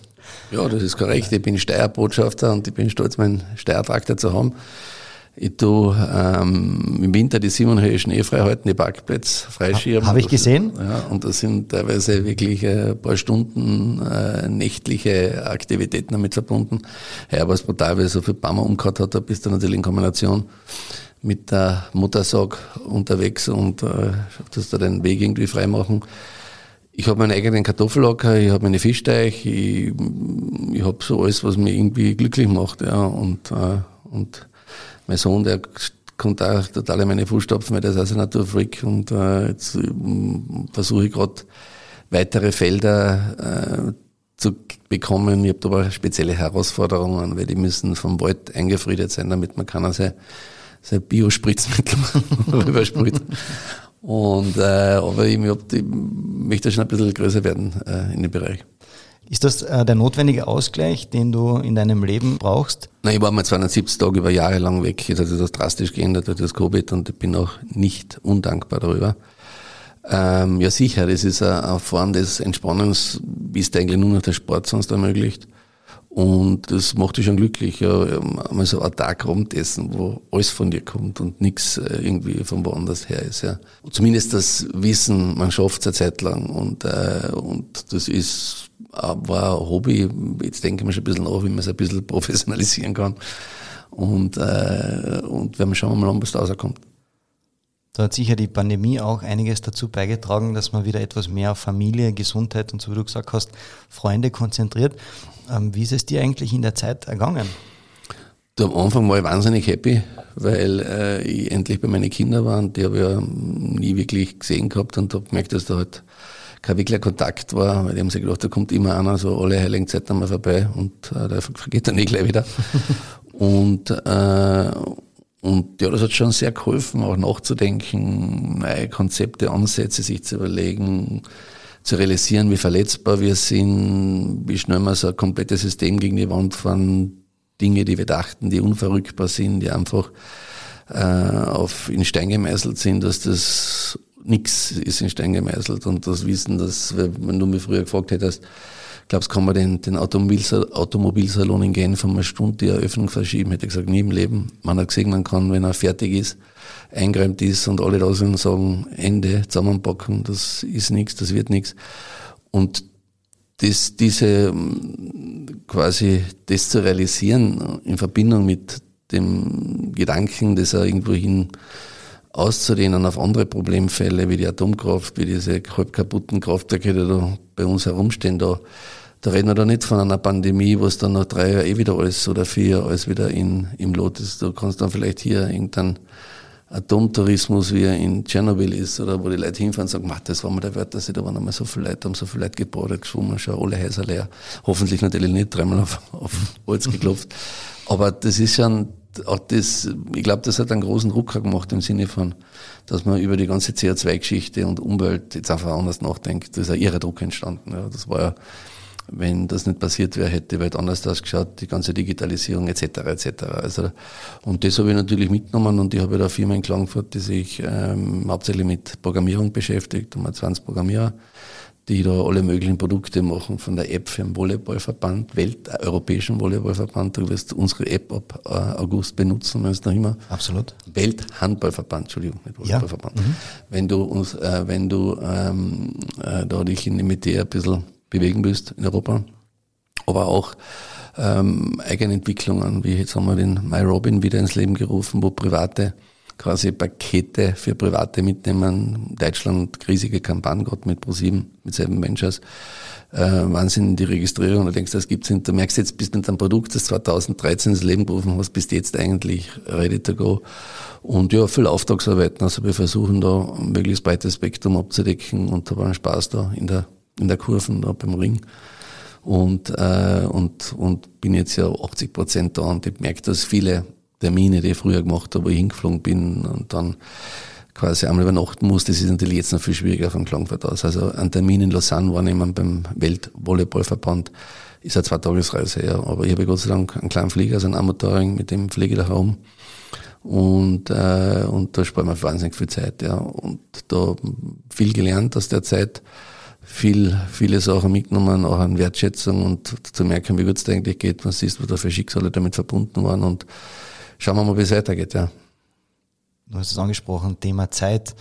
Ja, das ist korrekt. Ich bin Steuerbotschafter und ich bin stolz, meinen Steuertraktor zu haben. Ich tue ähm, im Winter die Simon Schnee frei halten, die Parkplätze freischirmen. Habe ich gesehen. Ja, und das sind teilweise wirklich ein paar Stunden äh, nächtliche Aktivitäten damit verbunden. Ja, aber es brutal, weil so viel Bammer umgehört hat, da bist du natürlich in Kombination mit der Muttersag unterwegs und äh, dass da den Weg irgendwie freimachen. Ich habe meinen eigenen Kartoffellacker, ich habe meine Fischteich, ich, ich habe so alles, was mich irgendwie glücklich macht. Ja, und, äh, und mein Sohn, der kommt auch total in meine Fußstapfen, weil der ist auch ein Naturfreak und äh, jetzt äh, versuche ich gerade weitere Felder äh, zu bekommen. Ich habe da aber spezielle Herausforderungen, weil die müssen vom Wald eingefriedet sein, damit man kann sein, sein Biospritzmittel rübersprüht. Und, äh, aber ich, ich möchte schon ein bisschen größer werden äh, in dem Bereich. Ist das äh, der notwendige Ausgleich, den du in deinem Leben brauchst? Nein, ich war mal 270 Tage über Jahre lang weg. Jetzt hat sich das drastisch geändert durch das Covid und ich bin auch nicht undankbar darüber. Ähm, ja, sicher, das ist eine, eine Form des Entspannens, wie es eigentlich nur noch der Sport sonst ermöglicht. Und das macht dich schon glücklich, ja, mal so einen Tag rumtessen, wo alles von dir kommt und nichts äh, irgendwie von woanders her ist. Ja. Zumindest das Wissen, man schafft es eine Zeit lang und, äh, und das ist war ein Hobby. Jetzt denke ich mir schon ein bisschen nach, wie man es ein bisschen professionalisieren kann. Und, äh, und werden wir schauen mal an, was da rauskommt. Da hat sicher die Pandemie auch einiges dazu beigetragen, dass man wieder etwas mehr auf Familie, Gesundheit und so wie du gesagt hast, Freunde konzentriert. Ähm, wie ist es dir eigentlich in der Zeit ergangen? Du, am Anfang war ich wahnsinnig happy, weil äh, ich endlich bei meinen Kindern war und die habe ich ja nie wirklich gesehen gehabt und habe gemerkt, dass da halt kein wirklicher Kontakt war, weil die haben sich gedacht, da kommt immer einer so alle heiligen Zeiten mal vorbei und äh, der vergeht dann eh gleich wieder. und, äh, und ja, das hat schon sehr geholfen, auch nachzudenken, neue Konzepte, Ansätze sich zu überlegen, zu realisieren, wie verletzbar wir sind, wie schnell wir so ein komplettes System gegen die Wand fahren, Dinge, die wir dachten, die unverrückbar sind, die einfach äh, auf in Stein gemeißelt sind, dass das nichts ist in Stein gemeißelt und das Wissen, dass, wenn du mich früher gefragt hättest, glaubst kann man den, den Automobilsalon in Genf um eine Stunde die Eröffnung verschieben, hätte ich gesagt, nie im Leben. Man hat gesehen, man kann, wenn er fertig ist, eingeräumt ist und alle da sind und sagen, Ende, zusammenpacken, das ist nichts, das wird nichts. Und das, diese, quasi, das zu realisieren in Verbindung mit dem Gedanken, dass er irgendwo hin auszudehnen auf andere Problemfälle wie die Atomkraft, wie diese halb kaputten Kraftwerke, die da bei uns herumstehen, da, da reden wir da nicht von einer Pandemie, wo es dann nach drei Jahren eh wieder alles oder vier Jahre alles wieder in, im Lot ist. Du kannst dann vielleicht hier irgendeinen Atomtourismus, wie er in Tschernobyl ist, oder wo die Leute hinfahren und sagen, das war mal der Wert, dass sie da waren einmal so viele Leute, haben so viele Leute gebadet, geschwommen, schon alle Häuser leer. Hoffentlich natürlich nicht dreimal auf, auf Holz geklopft. Aber das ist schon, auch das, ich glaube, das hat einen großen Rucker gemacht im Sinne von, dass man über die ganze CO2-Geschichte und Umwelt jetzt einfach anders nachdenkt. Da ist ein irrer Druck entstanden. Ja. Das war ja, wenn das nicht passiert wäre, hätte die Welt anders ausgeschaut, die ganze Digitalisierung etc. etc. Also, und das habe ich natürlich mitgenommen und ich habe da eine Firma in Klagenfurt, die sich ähm, hauptsächlich mit Programmierung beschäftigt, um 20 Programmierer die da alle möglichen Produkte machen, von der App für den Volleyballverband, Welteuropäischen Volleyballverband. Du wirst unsere App ab äh, August benutzen, wenn es noch immer. Absolut. Welthandballverband, Entschuldigung, nicht Volleyballverband. Ja. Mhm. Wenn du uns, äh, wenn du ähm, äh, da dich in mit dir ein bisschen bewegen willst in Europa, aber auch ähm, Eigenentwicklungen, wie jetzt haben wir den MyRobin wieder ins Leben gerufen, wo private quasi Pakete für Private mitnehmen. Deutschland riesige Kampagne gerade mit ProSieben, mit Seven Ventures. Äh, Wahnsinn, die Registrierung. Du denkst, das gibt's nicht. Du merkst jetzt, bist mit einem Produkt, das 2013 ins Leben gerufen hast, bist jetzt eigentlich ready to go. Und ja, viel Auftragsarbeiten. Also wir versuchen da ein möglichst breites Spektrum abzudecken und da war ein Spaß da in der, in der Kurven, da beim Ring. und, äh, und, und bin jetzt ja 80 Prozent da und ich merke, dass viele Termine, die ich früher gemacht habe, wo ich hingeflogen bin und dann quasi einmal übernachten muss, das ist natürlich jetzt noch viel schwieriger von Klangfurt aus. Also ein Termin in Lausanne wahrnehmen beim Weltvolleyballverband ist eine Zwei-Tagesreise, ja. Aber ich habe Gott sei Dank einen kleinen Flieger, also einen Amateurring, mit dem fliege ich da herum. Und, äh, und da sparen wir wahnsinnig viel Zeit, ja. Und da viel gelernt aus der Zeit, viel, viele Sachen mitgenommen, auch an Wertschätzung und zu merken, wie gut es eigentlich geht, was ist, was da für Schicksale damit verbunden waren und schauen wir mal, wie es weitergeht, ja. Du hast es angesprochen, Thema Zeit.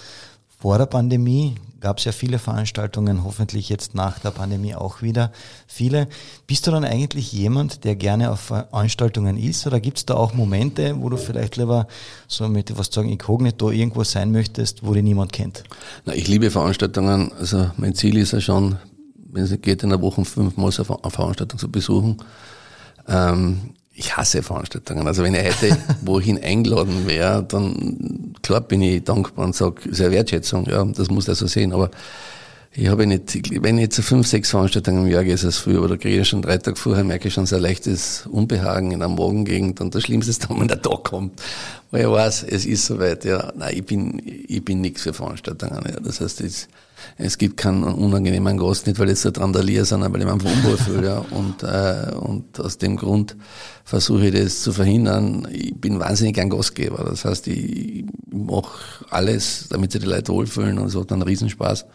Vor der Pandemie gab es ja viele Veranstaltungen, hoffentlich jetzt nach der Pandemie auch wieder viele. Bist du dann eigentlich jemand, der gerne auf Veranstaltungen ist oder gibt es da auch Momente, wo du vielleicht lieber so mit was sagen, inkognito irgendwo sein möchtest, wo dich niemand kennt? Na, ich liebe Veranstaltungen. Also mein Ziel ist ja schon, wenn es geht, in der Woche fünfmal eine Veranstaltung zu besuchen. Ähm, ich hasse Veranstaltungen. Also wenn ich heute wohin eingeladen wäre, dann klar bin ich dankbar und sage, sehr Wertschätzung, ja, das muss er so sehen. Aber ich habe nicht, wenn ich jetzt fünf, sechs Veranstaltungen im Jahr gehe, ist es früher, aber da kriege ich schon drei Tage vorher, merke ich schon sehr leichtes Unbehagen in der Morgengegend und das Schlimmste ist dann, wenn der Tag kommt, weil ich weiß, es ist soweit, ja, nein, ich bin, ich bin nichts für Veranstaltungen, ja, das heißt, es, es gibt keinen unangenehmen Gast, nicht weil ich so randaliere, sondern weil ich mich einfach unwohl fühle, ja, und, äh, und aus dem Grund versuche ich das zu verhindern. Ich bin wahnsinnig ein Gastgeber, das heißt, ich mache alles, damit sich die Leute wohlfühlen und es hat einen Riesenspaß.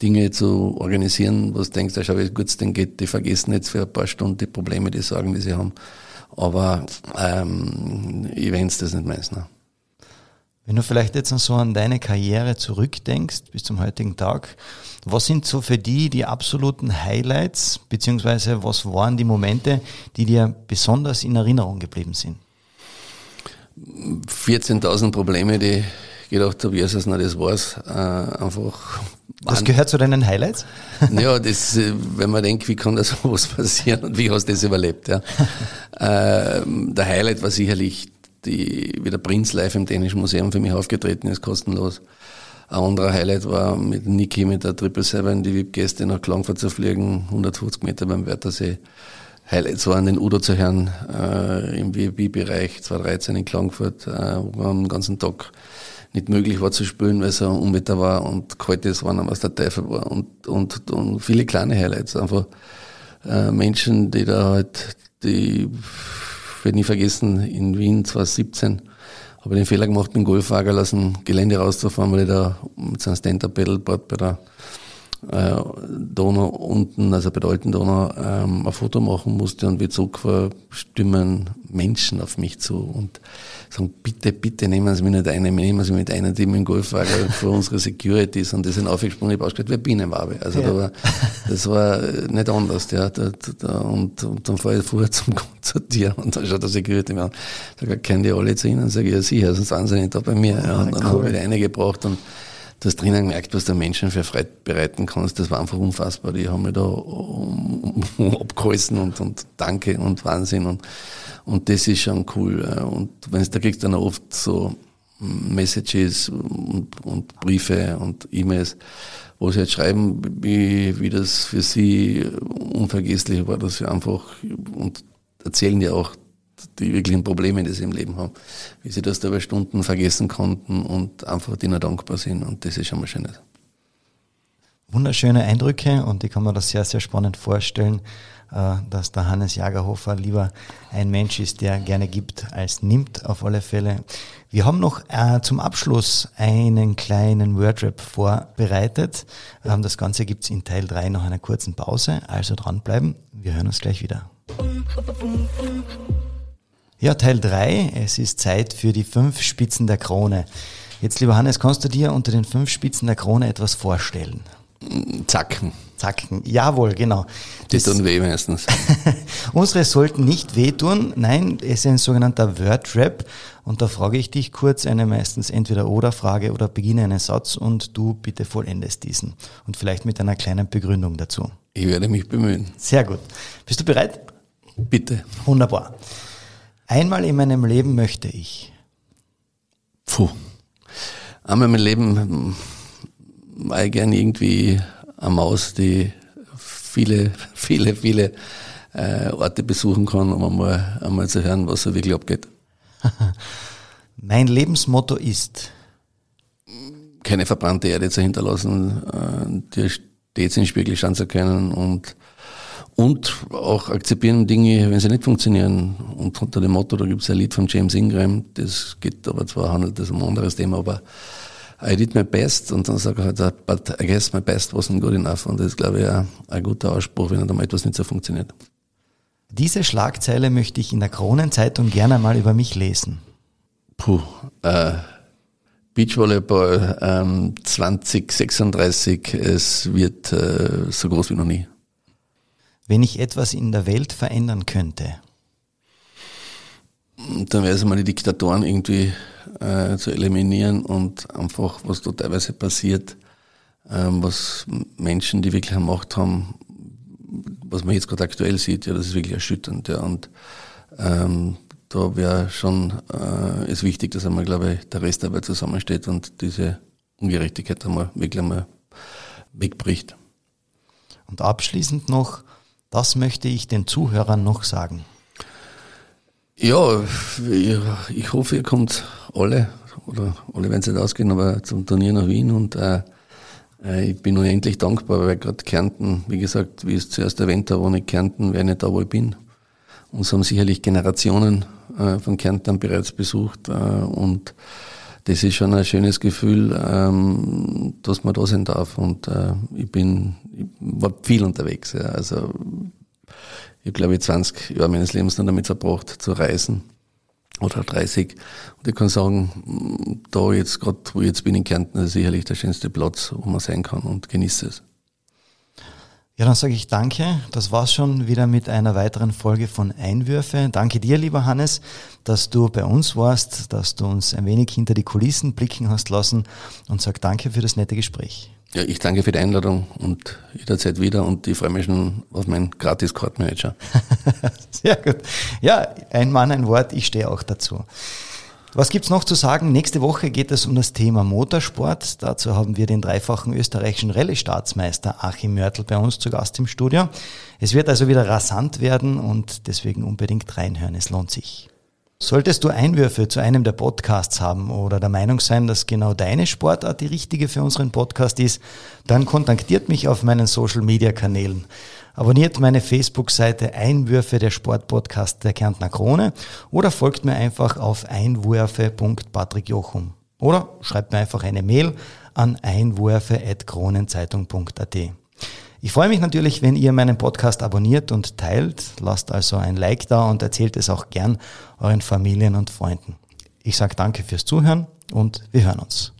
Dinge zu organisieren, wo du denkst, ja, schau, wie gut denn geht, die vergessen jetzt für ein paar Stunden die Probleme, die Sorgen, die sie haben. Aber ähm, Events, das ist nicht meins. Ne? Wenn du vielleicht jetzt so an deine Karriere zurückdenkst bis zum heutigen Tag, was sind so für die die absoluten Highlights, beziehungsweise was waren die Momente, die dir besonders in Erinnerung geblieben sind? 14.000 Probleme, die gedacht habe, Jesus, na, das war's. Äh, einfach. Das gehört zu deinen Highlights? ja, das, äh, wenn man denkt, wie kann das sowas passieren und wie hast du das überlebt, ja. äh, der Highlight war sicherlich die, wie der Prinz live im Dänischen Museum für mich aufgetreten ist, kostenlos. Ein anderer Highlight war mit Niki mit der 777 die VIP-Gäste nach Klangfurt zu fliegen, 150 Meter beim Wörthersee. Highlights waren den Udo zu hören äh, im VIP-Bereich 2013 in Klangfurt, äh, wo wir den ganzen Tag nicht möglich war zu spülen, weil es ein Unwetter war und kaltes war, was der Teufel war und, und, und viele kleine Highlights. Einfach äh, Menschen, die da halt, die, werde nie vergessen, in Wien 2017 habe ich den Fehler gemacht, mit dem Golfwagen dem Gelände rauszufahren, weil ich da mit so einem Stand-Up-Pedalboard bei der äh, Donau unten, also bei der alten Donau, ähm, ein Foto machen musste und wie zurück stimmen Menschen auf mich zu und sagen, bitte, bitte nehmen Sie mich nicht ein, nehmen Sie mich mit einer, die mit dem Golfwagen für unsere Securities und die sind aufgesprungen, ich habe ausgeschaut, wie Bienenwabe. Also ja. da war, das war nicht anders, ja. Da, da, und, und dann fahre ich vorher zum zu dir und dann schaut der Security mir an, sagt, kennen die alle zu Ihnen? Sage ich, ja sicher, sonst waren sie nicht da bei mir. Ja, und dann cool. habe ich eine gebraucht und du hast drinnen gemerkt, was du Menschen für Freude bereiten kannst. Das war einfach unfassbar. Die haben mich da um, um, abgeholfen und, und Danke und Wahnsinn. Und, und das ist schon cool. Und wenn da kriegst dann oft so Messages und, und Briefe und E-Mails, wo sie halt schreiben, wie, wie das für sie unvergesslich war, dass sie einfach und erzählen ja auch die wirklichen Probleme, die sie im Leben haben, wie sie das da über Stunden vergessen konnten und einfach denen dankbar sind. Und das ist schon mal schönes. Wunderschöne Eindrücke und ich kann mir das sehr, sehr spannend vorstellen, äh, dass der Hannes Jagerhofer lieber ein Mensch ist, der gerne gibt als nimmt, auf alle Fälle. Wir haben noch äh, zum Abschluss einen kleinen Wordrap vorbereitet. Ähm, das Ganze gibt's in Teil 3 nach einer kurzen Pause, also dranbleiben. Wir hören uns gleich wieder. Ja, Teil 3. Es ist Zeit für die fünf Spitzen der Krone. Jetzt, lieber Hannes, kannst du dir unter den fünf Spitzen der Krone etwas vorstellen? Zacken. Zacken, jawohl, genau. Die tun weh meistens. Unsere sollten nicht wehtun. Nein, es ist ein sogenannter Word-Rap. Und da frage ich dich kurz eine meistens entweder oder Frage oder beginne einen Satz und du bitte vollendest diesen. Und vielleicht mit einer kleinen Begründung dazu. Ich werde mich bemühen. Sehr gut. Bist du bereit? Bitte. Wunderbar. Einmal in meinem Leben möchte ich. Puh. Einmal in meinem Leben war ich gern irgendwie eine Maus, die viele, viele, viele äh, Orte besuchen kann, um einmal, einmal zu hören, was so wirklich abgeht. mein Lebensmotto ist? Keine verbrannte Erde zu hinterlassen, äh, dir stets in den Spiegel schauen zu können und und auch akzeptieren Dinge, wenn sie nicht funktionieren. Und unter dem Motto, da gibt es ein Lied von James Ingram, das geht aber zwar, handelt das um ein anderes Thema, aber I did my best und dann sage ich halt, but I guess my best wasn't good enough. Und das ist, glaube ich, ein, ein guter Ausspruch, wenn da etwas nicht so funktioniert. Diese Schlagzeile möchte ich in der Kronenzeitung gerne mal über mich lesen. Puh, äh, Beachvolleyball ähm, 2036, es wird äh, so groß wie noch nie wenn ich etwas in der Welt verändern könnte? Dann wäre es mal die Diktatoren irgendwie äh, zu eliminieren und einfach, was da teilweise passiert, ähm, was Menschen, die wirklich eine Macht haben, was man jetzt gerade aktuell sieht, ja, das ist wirklich erschütternd. Ja, und ähm, da wäre schon äh, ist wichtig, dass einmal, glaube ich, der Rest dabei zusammensteht und diese Ungerechtigkeit einmal wirklich einmal wegbricht. Und abschließend noch, das möchte ich den Zuhörern noch sagen. Ja, ich hoffe, ihr kommt alle, oder alle werden es nicht ausgehen, aber zum Turnier nach Wien und äh, äh ich bin unendlich dankbar, weil gerade Kärnten, wie gesagt, wie es zuerst erwähnt habe, ohne Kärnten wäre ich nicht da, wo ich bin. Uns haben sicherlich Generationen äh, von Kärnten bereits besucht äh, und das ist schon ein schönes Gefühl, ähm, dass man da sein darf. Und äh, ich bin, ich war viel unterwegs. Ja. Also ich glaube, ich 20 Jahre meines Lebens dann damit verbracht, zu reisen. Oder 30. Und ich kann sagen, da jetzt, gerade wo ich jetzt bin in Kärnten, ist sicherlich der schönste Platz, wo man sein kann und genieße es. Ja, dann sage ich danke. Das war's schon wieder mit einer weiteren Folge von Einwürfe. Danke dir, lieber Hannes, dass du bei uns warst, dass du uns ein wenig hinter die Kulissen blicken hast lassen und sag danke für das nette Gespräch. Ja, ich danke für die Einladung und jederzeit wieder und ich freue mich schon auf meinen gratis Kartmanager. Sehr gut. Ja, ein Mann, ein Wort, ich stehe auch dazu. Was gibt's noch zu sagen? Nächste Woche geht es um das Thema Motorsport. Dazu haben wir den dreifachen österreichischen Rallye-Staatsmeister Achim Mörtel bei uns zu Gast im Studio. Es wird also wieder rasant werden und deswegen unbedingt reinhören. Es lohnt sich. Solltest du Einwürfe zu einem der Podcasts haben oder der Meinung sein, dass genau deine Sportart die richtige für unseren Podcast ist, dann kontaktiert mich auf meinen Social-Media-Kanälen. Abonniert meine Facebook-Seite Einwürfe der Sportpodcast der Kärntner Krone oder folgt mir einfach auf einwürfe.patrickjochum. Oder schreibt mir einfach eine Mail an einwürfe.kronenzeitung.at. Ich freue mich natürlich, wenn ihr meinen Podcast abonniert und teilt. Lasst also ein Like da und erzählt es auch gern euren Familien und Freunden. Ich sage danke fürs Zuhören und wir hören uns.